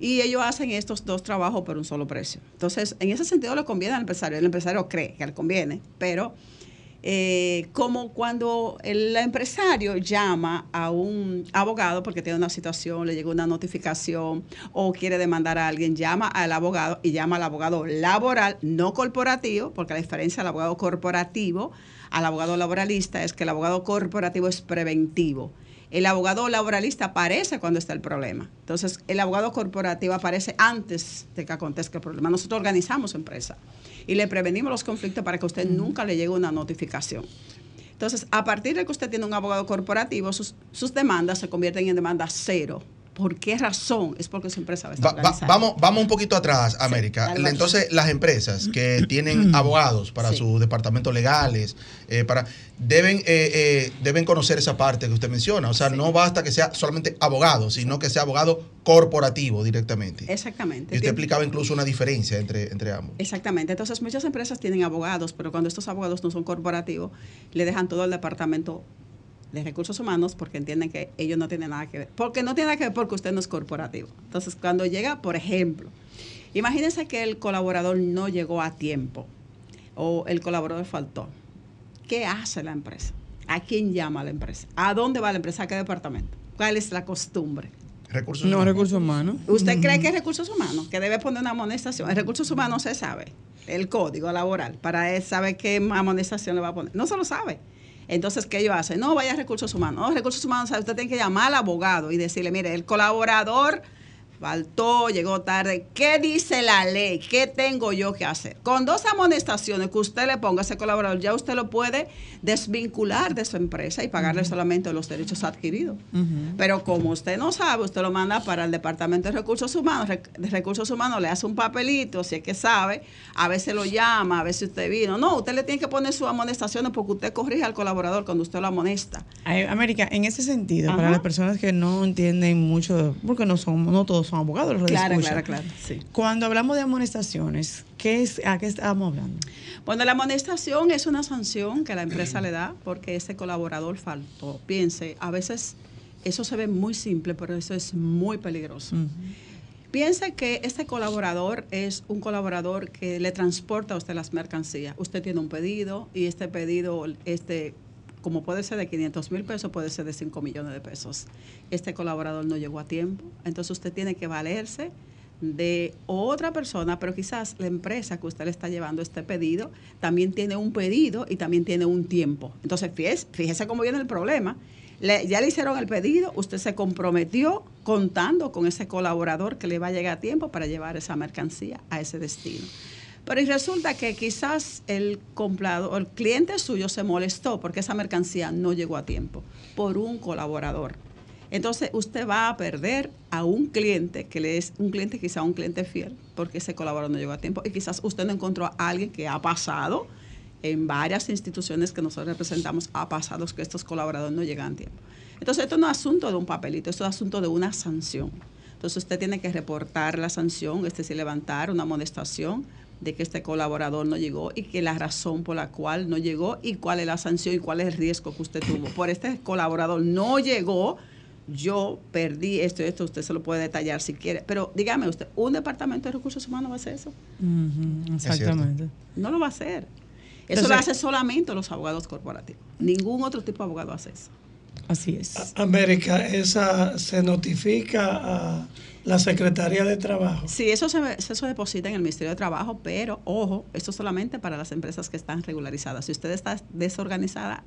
y ellos hacen estos dos trabajos por un solo precio. Entonces, en ese sentido le conviene al empresario. El empresario cree que le conviene, pero eh, como cuando el empresario llama a un abogado porque tiene una situación, le llegó una notificación o quiere demandar a alguien, llama al abogado y llama al abogado laboral, no corporativo, porque la diferencia del abogado corporativo al abogado laboralista es que el abogado corporativo es preventivo. El abogado laboralista aparece cuando está el problema. Entonces, el abogado corporativo aparece antes de que acontezca el problema. Nosotros organizamos empresa y le prevenimos los conflictos para que usted nunca le llegue una notificación. Entonces, a partir de que usted tiene un abogado corporativo, sus, sus demandas se convierten en demanda cero. ¿Por qué razón? Es porque su empresa va a estar Va- vamos, vamos un poquito atrás, América. Entonces, las empresas que tienen abogados para Sí. sus departamentos legales, eh, para deben eh, eh, deben conocer esa parte que usted menciona. O sea, no basta que sea solamente abogado, sino que sea abogado corporativo directamente. Exactamente. Y usted explicaba incluso una diferencia entre, entre ambos. Exactamente. Entonces, muchas empresas tienen abogados, pero cuando estos abogados no son corporativos, le dejan todo al departamento de recursos humanos porque entienden que ellos no tienen nada que ver. Porque no tiene nada que ver porque usted no es corporativo. Entonces, cuando llega, por ejemplo, imagínense que el colaborador no llegó a tiempo o el colaborador faltó. ¿Qué hace la empresa? ¿A quién llama la empresa? ¿A dónde va la empresa? ¿A qué departamento? ¿Cuál es la costumbre? Recursos No, humanos. recursos humanos. ¿Usted cree que es recursos humanos? Que debe poner una amonestación. En recursos humanos se sabe el código laboral para él saber qué amonestación le va a poner. No se lo sabe. Entonces, ¿qué ellos hacen? No, vaya a recursos humanos. No, recursos humanos, usted tiene que llamar al abogado y decirle, mire, el colaborador faltó, llegó tarde. ¿Qué dice la ley? ¿Qué tengo yo que hacer? Con dos amonestaciones que usted le ponga a ese colaborador, ya usted lo puede desvincular de su empresa y pagarle solamente los derechos adquiridos. Pero como usted no sabe, usted lo manda para el Departamento de Recursos Humanos. De Recursos Humanos le hace un papelito, si es que sabe, a veces lo llama, a veces usted vino. No, usted le tiene que poner sus amonestaciones porque usted corrige al colaborador cuando usted lo amonesta. América, en ese sentido, para las personas que no entienden mucho, porque no son, no todos son abogados, los Claro, escuchan. claro, claro. Sí. Cuando hablamos de amonestaciones, ¿qué es, ¿a qué estamos hablando? Bueno, la amonestación es una sanción que la empresa le da porque ese colaborador faltó. Piense, a veces eso se ve muy simple, pero eso es muy peligroso. Piense que este colaborador es un colaborador que le transporta a usted las mercancías. Usted tiene un pedido y este pedido, este, como puede ser de 500 mil pesos, puede ser de 5 millones de pesos. Este colaborador no llegó a tiempo, entonces usted tiene que valerse de otra persona, pero quizás la empresa que usted le está llevando este pedido también tiene un pedido y también tiene un tiempo. Entonces, fíjese, cómo viene el problema. Le- ya le hicieron el pedido, usted se comprometió contando con ese colaborador que le va a llegar a tiempo para llevar esa mercancía a ese destino. Pero y resulta que quizás el comprador, el cliente suyo se molestó porque esa mercancía no llegó a tiempo por un colaborador. Entonces usted va a perder a un cliente que le es un cliente quizá un cliente fiel porque ese colaborador no llegó a tiempo y quizás usted no encontró a alguien que ha pasado en varias instituciones que nosotros representamos ha pasado que estos colaboradores no llegan a tiempo. Entonces esto no es asunto de un papelito, esto es asunto de una sanción. Entonces usted tiene que reportar la sanción, es decir, levantar una amonestación de que este colaborador no llegó y que la razón por la cual no llegó y cuál es la sanción y cuál es el riesgo que usted tuvo. Por este colaborador no llegó, yo perdí esto y esto, usted se lo puede detallar si quiere. Pero dígame usted, ¿un departamento de recursos humanos va a hacer eso? Exactamente. No lo va a hacer. Eso Entonces- lo hace solamente los abogados corporativos. Ningún otro tipo de abogado hace eso. Así es. América, esa se notifica a la Secretaría de Trabajo. Sí, eso se, eso se deposita en el Ministerio de Trabajo, pero ojo, esto solamente para las empresas que están regularizadas. Si usted está desorganizada,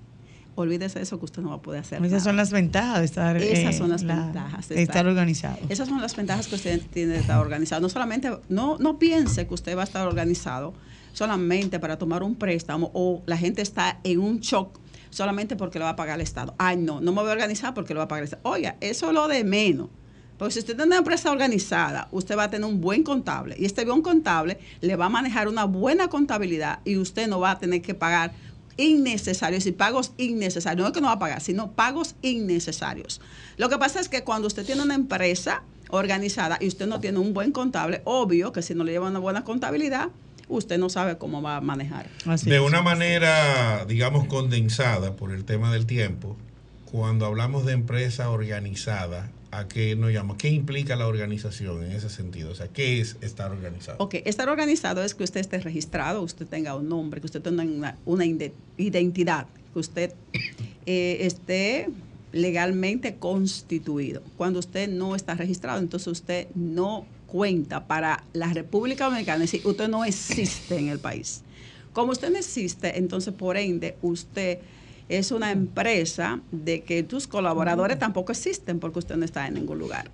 olvídese de eso que usted no va a poder hacer. Esas nada. son las ventajas de estar, Esas eh, son las la- ventajas de estar organizado. Esas son las ventajas que usted tiene de estar organizado. No solamente, no, no piense que usted va a estar organizado solamente para tomar un préstamo o la gente está en un shock solamente porque lo va a pagar el Estado. Ay, no, no me voy a organizar porque lo va a pagar el Estado. Oiga, eso es lo de menos. Porque si usted tiene una empresa organizada, usted va a tener un buen contable y este buen contable le va a manejar una buena contabilidad y usted no va a tener que pagar innecesarios y pagos innecesarios. No es que no va a pagar, sino pagos innecesarios. Lo que pasa es que cuando usted tiene una empresa organizada y usted no tiene un buen contable, obvio que si no le lleva una buena contabilidad, usted no sabe cómo va a manejar. de una manera, digamos, condensada por el tema del tiempo, cuando hablamos de empresa organizada, ¿a qué nos llama? ¿Qué implica la organización en ese sentido? O sea, ¿qué es estar organizado? Ok, estar organizado es que usted esté registrado, usted tenga un nombre, que usted tenga una, identidad, que usted eh, esté legalmente constituido. Cuando usted no está registrado, entonces usted no cuenta para la República Dominicana, es decir, usted no existe en el país. Como usted no existe, entonces por ende usted es una empresa de que tus colaboradores tampoco existen porque usted no está en ningún lugar.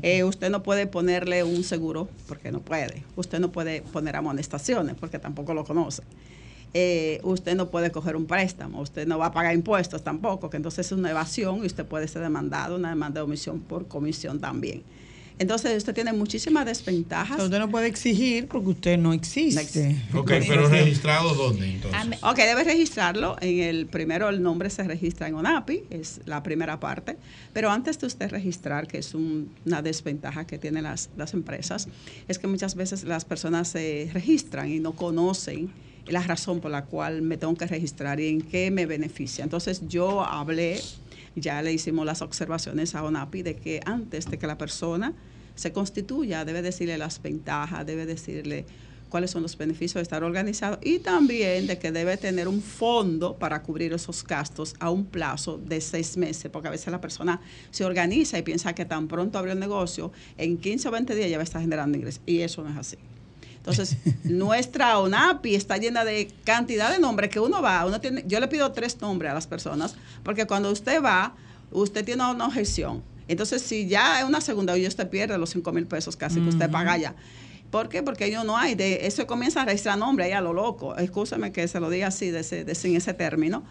Eh, usted no puede ponerle un seguro porque no puede. Usted no puede poner amonestaciones porque tampoco lo conoce. Eh, usted no puede coger un préstamo, usted no va a pagar impuestos tampoco, que entonces es una evasión y usted puede ser demandado, una demanda de omisión por comisión también. Entonces usted tiene muchísimas desventajas. Sea, usted no puede exigir porque usted no existe. Ok, pero registrado dónde entonces? Ok, debe registrarlo. En el primero el nombre se registra en ONAPI, es la primera parte. Pero antes de usted registrar, que es un- una desventaja que tienen las, las empresas, es que muchas veces las personas se registran y no conocen la razón por la cual me tengo que registrar y en qué me beneficia. Entonces yo hablé, ya le hicimos las observaciones a ONAPI de que antes de que la persona se constituya, debe decirle las ventajas, debe decirle cuáles son los beneficios de estar organizado y también de que debe tener un fondo para cubrir esos gastos a un plazo de seis meses, porque a veces la persona se organiza y piensa que tan pronto abrió el negocio, en 15 o 20 días ya va a estar generando ingresos y eso no es así. Entonces, nuestra ONAPI está llena de cantidad de nombres que uno va, uno tiene, yo le pido tres nombres a las personas, porque cuando usted va, usted tiene una objeción. Entonces, si ya es una segunda usted pierde los 5 mil pesos casi que usted paga ya. ¿Por qué? Porque ellos no hay. De, eso comienza a registrar nombre ahí a lo loco. Escúchame que se lo diga así, de ese, de, sin ese término.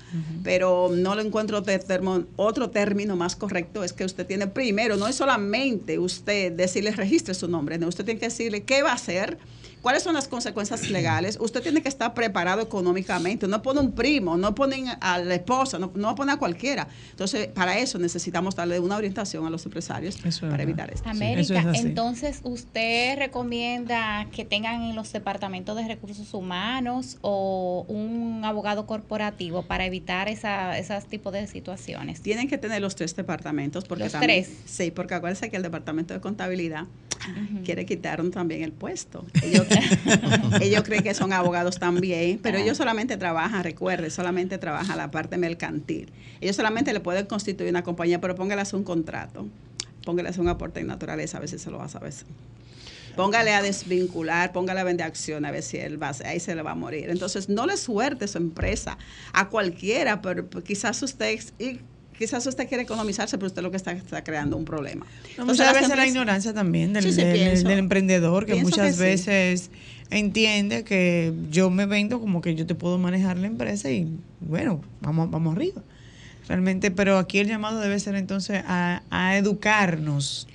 Pero no lo encuentro de termo- otro término más correcto. Es que usted tiene primero, no es solamente usted decirle registre su nombre. no, usted tiene que decirle qué va a hacer. ¿Cuáles son las consecuencias legales? Usted tiene que estar preparado económicamente. No pone un primo, no ponen a la esposa, no, no pone a cualquiera. Entonces, para eso necesitamos darle una orientación a los empresarios para evitar esto. América, entonces usted recomienda que tengan en los departamentos de recursos humanos o un abogado corporativo para evitar esa, esos tipos de situaciones. Tienen que tener los tres departamentos porque Los también, tres. Sí, porque acuérdense que el departamento de contabilidad quiere quitarnos también el puesto. Ellos, ellos creen que son abogados también, pero ellos solamente trabajan, recuerde, solamente trabajan la parte mercantil. Ellos solamente le pueden constituir una compañía, pero hacer un contrato, hacer un aporte en naturaleza, a si se lo va a saber. Póngale a desvincular, póngale a vender acción, a ver si él va, ahí se le va a morir. Entonces, no le suerte su empresa a cualquiera, pero pero quizás usted y quizás usted quiere economizarse, pero usted lo que está, está creando un problema. No, Entonces, muchas veces la empresas- ignorancia también del, Sí, sí, del- pienso. del emprendedor, que muchas que sí. veces entiende que yo me vendo como que yo te puedo manejar la empresa y bueno, vamos, vamos arriba. Realmente, pero aquí el llamado debe ser entonces a, a educarnos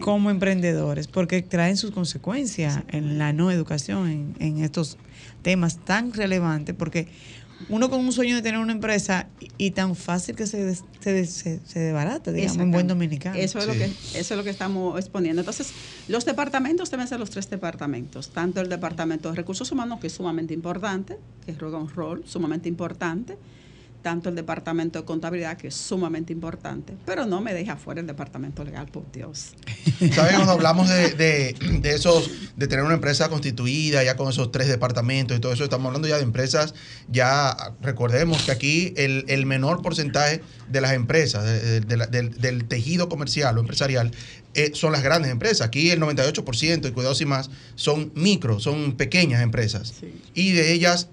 como emprendedores, porque traen sus consecuencias en la no educación en, en estos temas tan relevantes, porque uno con un sueño de tener una empresa y, y tan fácil que se, des- se, des- se, se desbarata, digamos, en buen dominicano. Eso es, lo que, eso es lo que estamos exponiendo. Entonces, los departamentos deben ser los tres departamentos. Tanto el departamento de recursos humanos, que es sumamente importante, que juega un rol sumamente importante. Tanto el departamento de contabilidad, que es sumamente importante. Pero no me deja fuera el departamento legal, por Dios. ¿Sabes? Cuando hablamos de, de, de esos, de tener una empresa constituida, ya con esos tres departamentos y todo eso, estamos hablando ya de empresas, ya recordemos que aquí el, el menor porcentaje de las empresas, de- del tejido comercial o empresarial, eh, son las grandes empresas. Aquí el 98%, y cuidados y más, son micro, son pequeñas empresas. Y de ellas,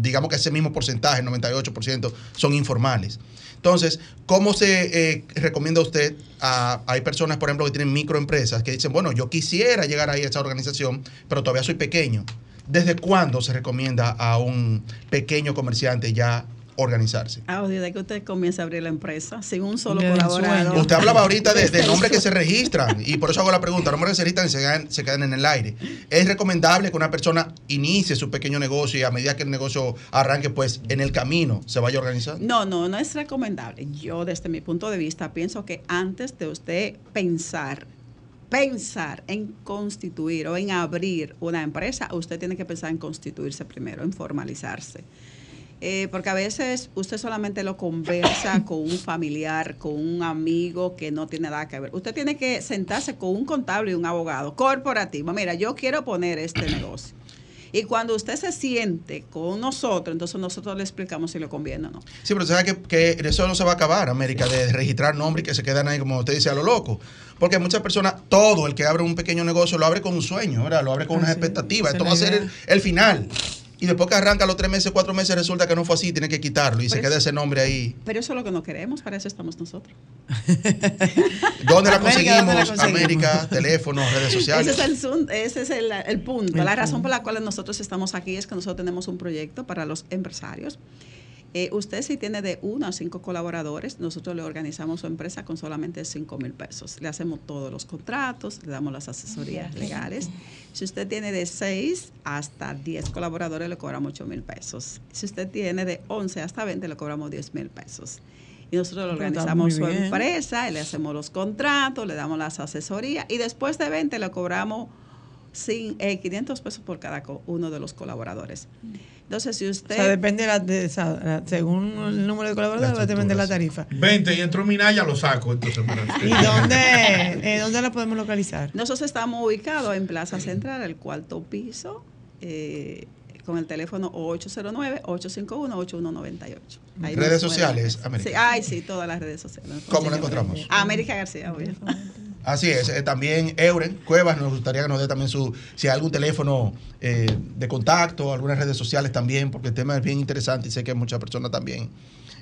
digamos que ese mismo porcentaje, el 98%, son informales. Entonces, ¿cómo se eh, recomienda usted a, hay personas, por ejemplo, que tienen microempresas que dicen, bueno, yo quisiera llegar ahí a esa organización, pero todavía soy pequeño? ¿Desde cuándo se recomienda a un pequeño comerciante ya organizarse? Ah, desde que usted comienza a abrir la empresa, sin un solo el colaborador. sueño. Usted hablaba ahorita de, de nombres que se registran y por eso hago la pregunta, nombres que se registran y se quedan, se quedan en el aire. ¿Es recomendable que una persona inicie su pequeño negocio y a medida que el negocio arranque, pues en el camino se vaya organizando? No, no, no es recomendable. Yo desde mi punto de vista pienso que antes de usted pensar, pensar en constituir o en abrir una empresa, usted tiene que pensar en constituirse primero, en formalizarse. Eh, porque a veces usted solamente lo conversa con un familiar, con un amigo que no tiene nada que ver. Usted tiene que sentarse con un contable y un abogado corporativo. Mira, yo quiero poner este negocio. Y cuando usted se siente con nosotros, entonces nosotros le explicamos si le conviene o no. Sí, pero sabe que, que eso no se va a acabar, América, de registrar nombres que se quedan ahí, como usted dice, a lo loco. Porque muchas personas, todo el que abre un pequeño negocio lo abre con un sueño, ¿verdad? Lo abre con unas expectativas. Esto es va a ser el, el final. Y después que arranca los tres meses, cuatro meses, resulta que no fue así, tiene que quitarlo y se Pero queda eso- ese nombre ahí. Pero eso es lo que no queremos, para eso estamos nosotros. ¿Dónde la América, conseguimos? ¿dónde la conseguimos? América, teléfono, redes sociales. Ese es el, ese es el, el punto. El la razón punto. por la cual nosotros estamos aquí es que nosotros tenemos un proyecto para los empresarios. Eh, usted si tiene de uno a cinco colaboradores, nosotros le organizamos su empresa con solamente cinco mil pesos. Le hacemos todos los contratos, le damos las asesorías legales. Si usted tiene de 6 hasta 10 colaboradores, le cobramos 8 mil pesos. Si usted tiene de 11 hasta 20, le cobramos 10 mil pesos. Y nosotros le está organizamos su empresa, le hacemos los contratos, le damos las asesorías y después de 20 le cobramos sin, eh, 500 pesos por cada uno de los colaboradores. Entonces, si O usted... sea, depende de la, de esa- la- según el número de colaboradores, va a depender de la tarifa. 20 y entró Minaya, lo saco. Entonces, ¿Y dónde, eh, dónde la podemos localizar? Nosotros estamos ubicados en Plaza Central, el cuarto piso, eh, con el teléfono 809-851-8198. Ahí nos Redes sociales, América. Sí, ay, sí, todas las redes sociales. ¿Cómo la encontramos? América García, obvio. Así es, eh, también Euren Cuevas, nos gustaría que nos dé también su, si hay algún teléfono eh, de contacto, algunas redes sociales también, porque el tema es bien interesante y sé que muchas personas también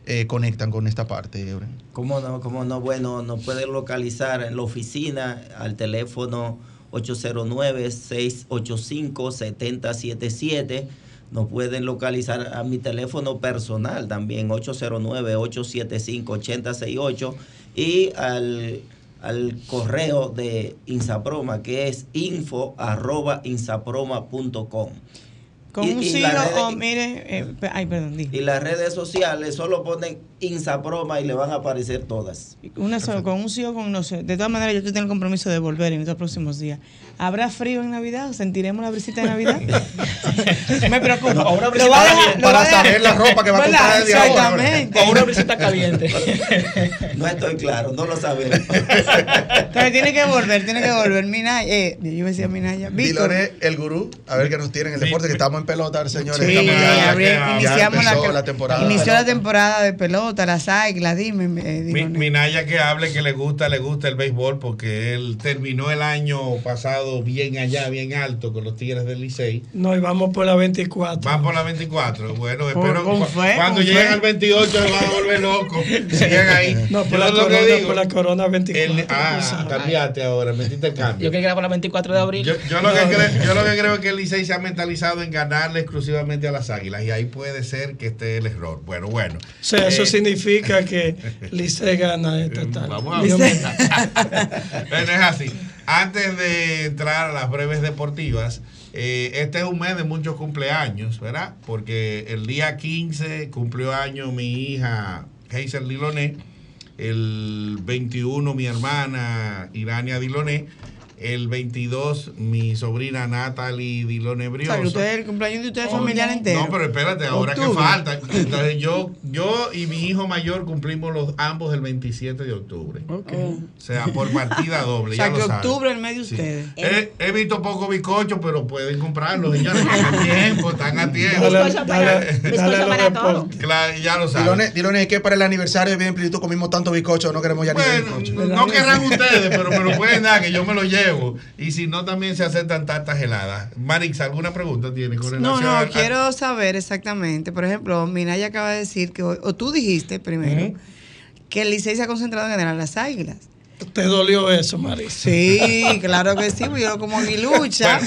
eh, conectan con esta parte, Euren. ¿Cómo no? ¿Cómo no? Bueno, nos pueden localizar en la oficina al teléfono 809-685-7077. Nos pueden localizar a mi teléfono personal también, 809-875-8068. Y al, al correo de Insaproma, que es info arroba insaproma.com. Con Y- un y siglo las redes- o, mire, eh, ay, perdón. Y las redes sociales solo ponen Insaproma y le van a aparecer todas. Una sola, con un sí o con no sé. De todas maneras, yo tengo el compromiso de volver en estos próximos días. ¿Habrá frío en Navidad? ¿Sentiremos la brisita de Navidad? Me preocupa. No, o una brisita dejar- Para dejar- saber la ropa que va a comprar ahora, Exactamente. O una brisita caliente. No estoy claro, no lo sabemos. Pero tiene que volver, tiene que volver. Minaya, eh, yo iba a decir Minaya. Víctor. El gurú, a ver qué nos tiene en el deporte, que estamos en pelota, señores. Sí, Estamos ya- abrí- ya iniciamos la, la temporada. Inició la temporada de pelota, las águilas, dime. eh, Mi- Minaya que hable que le gusta, le gusta el béisbol porque él terminó el año pasado bien allá, bien alto con los Tigres del Licey. No, y vamos por la 24. Van por la 24. Bueno, espero con fe, cuando lleguen al 28 se van a volver locos. Sigan ahí. No, por la es lo que corona, digo. por la corona 24. El- ah, cambiaste ahora, metiste el cambio. Yo que era para la 24 de abril. Yo, yo lo que creo, yo lo que creo es que el Licey se ha mentalizado en ganarle exclusivamente a las Águilas y ahí puede ser que esté el error. Bueno, bueno. O sea, eso Eh, significa que Lice gana esta tarde. Vamos a ver. Bueno, es así. Antes de entrar a las breves deportivas, Eh, este es un mes de muchos cumpleaños, ¿verdad? Porque el día 15 cumplió año mi hija Hazel Diloné, el 21 mi hermana Irania Diloné, el 22 mi sobrina Natalie Diloné O Briosa. sea, que ustedes, el cumpleaños de ustedes Oh, familiar no, entero. No, pero espérate, ahora que falta. Entonces yo, yo y mi hijo mayor cumplimos los ambos el 27 de octubre. O sea, por partida doble. O sea, ya que lo saben. octubre el mes de ustedes. He, he visto poco bizcocho, pero pueden comprarlo, señores. Están a tiempo, están a tiempo. Bizcocho para- bizcocho para todo. Claro, ya lo saben. Diloné, Diloné, es que para el aniversario de Bien Plenitud comimos tanto bizcocho, no queremos ya ni Bueno, bizcocho. no querrán ustedes, pero me lo pueden dar, que yo me lo llevo. Y si no, también se aceptan tartas heladas. Marix, ¿alguna pregunta tiene con No, relación no, a- quiero saber exactamente. Por ejemplo, Minaya acaba de decir que, hoy- o tú dijiste primero, que el Licey se ha concentrado en ganar las águilas. ¿Te dolió eso, Marisa? Sí, claro que sí, yo como mi lucha.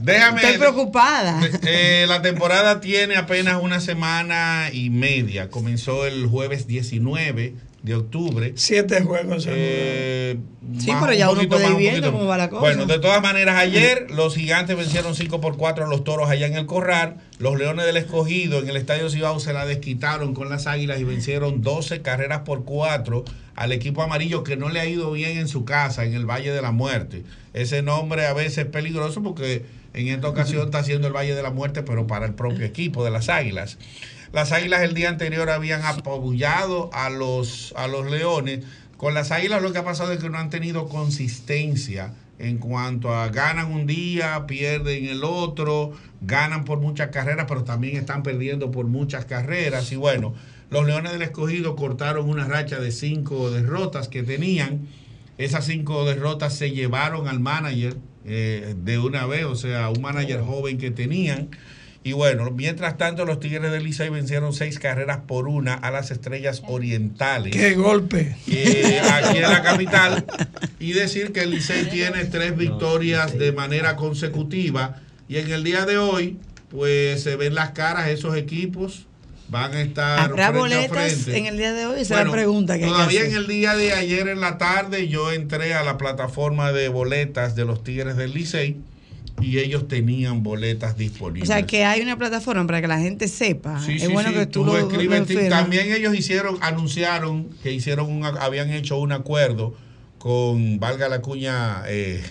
Déjame. Estoy preocupada. Eh, la temporada tiene apenas una semana y media. Comenzó el jueves 19 de octubre. Siete juegos. Eh, Sí, pero un ya uno puede ir viendo cómo va la cosa. Bueno, de todas maneras, ayer los gigantes vencieron 5 por 4 a los toros allá en el Corral. Los leones del escogido en el estadio Cibao se la desquitaron con las águilas y vencieron 12 carreras por 4 al equipo amarillo que no le ha ido bien en su casa, en el Valle de la Muerte. Ese nombre a veces es peligroso porque en esta ocasión está haciendo el Valle de la Muerte, pero para el propio equipo de las águilas. Las águilas el día anterior habían apabullado a los, a los leones. Con las águilas lo que ha pasado es que no han tenido consistencia en cuanto a ganan un día, pierden el otro, ganan por muchas carreras, pero también están perdiendo por muchas carreras. Y bueno, los Leones del Escogido cortaron una racha de cinco derrotas que tenían. Esas cinco derrotas se llevaron al manager eh, de una vez, o sea, un manager joven que tenían. Y bueno, mientras tanto, los Tigres del Licey vencieron seis carreras por una a las Estrellas Orientales. ¡Qué golpe! eh, aquí en la capital. Y decir que el Licey tiene tres victorias de manera consecutiva. Y en el día de hoy, pues se ven las caras, esos equipos van a estar. ¿Habrá frente a boletas frente. en el día de hoy? Esa es la pregunta que Todavía en el día de ayer en la tarde yo entré a la plataforma de boletas de los Tigres del Licey y ellos tenían boletas O disponibles. sea, que hay una plataforma para que la gente sepa. Sí, es sí, bueno sí, que tú, tú lo, escribes, lo ti- firmas. También ellos hicieron, anunciaron que hicieron un, habían hecho un acuerdo con, valga la cuña, eh,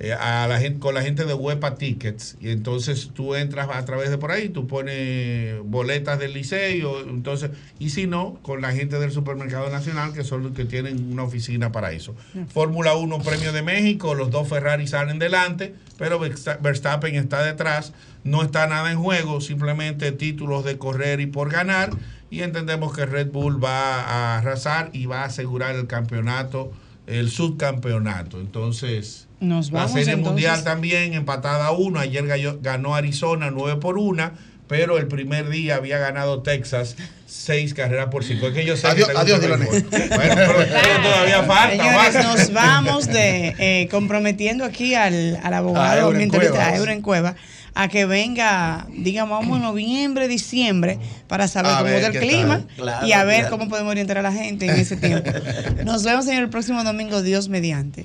eh, a la gente, con la gente de Huepa Tickets. Y entonces tú entras a través de por ahí, tú pones boletas del liceo, entonces, y si no, con la gente del Supermercado Nacional, que son los que tienen una oficina para eso. Fórmula 1 Premio de México, los dos Ferrari salen delante, pero Versta- Verstappen está detrás, no está nada en juego, simplemente títulos de correr y por ganar, y entendemos que Red Bull va a arrasar y va a asegurar el campeonato, el subcampeonato. Entonces, Nos la vamos, Serie entonces. Mundial también empatada a uno, ayer ganó Arizona 9 por 1. Pero el primer día había ganado Texas seis carreras por cinco. Es que yo sé Adiós- que te adiós. Bueno, pero, pero todavía falta. Señores, nos vamos de eh, comprometiendo aquí al, al A abogado Euren ambientalista Cuevas. a Euren Cueva a que venga, digamos, vamos en noviembre, diciembre, para saber A cómo está el clima. Claro, y a ver claro. cómo podemos orientar a la gente en ese tiempo. Nos vemos en el próximo domingo, Dios mediante.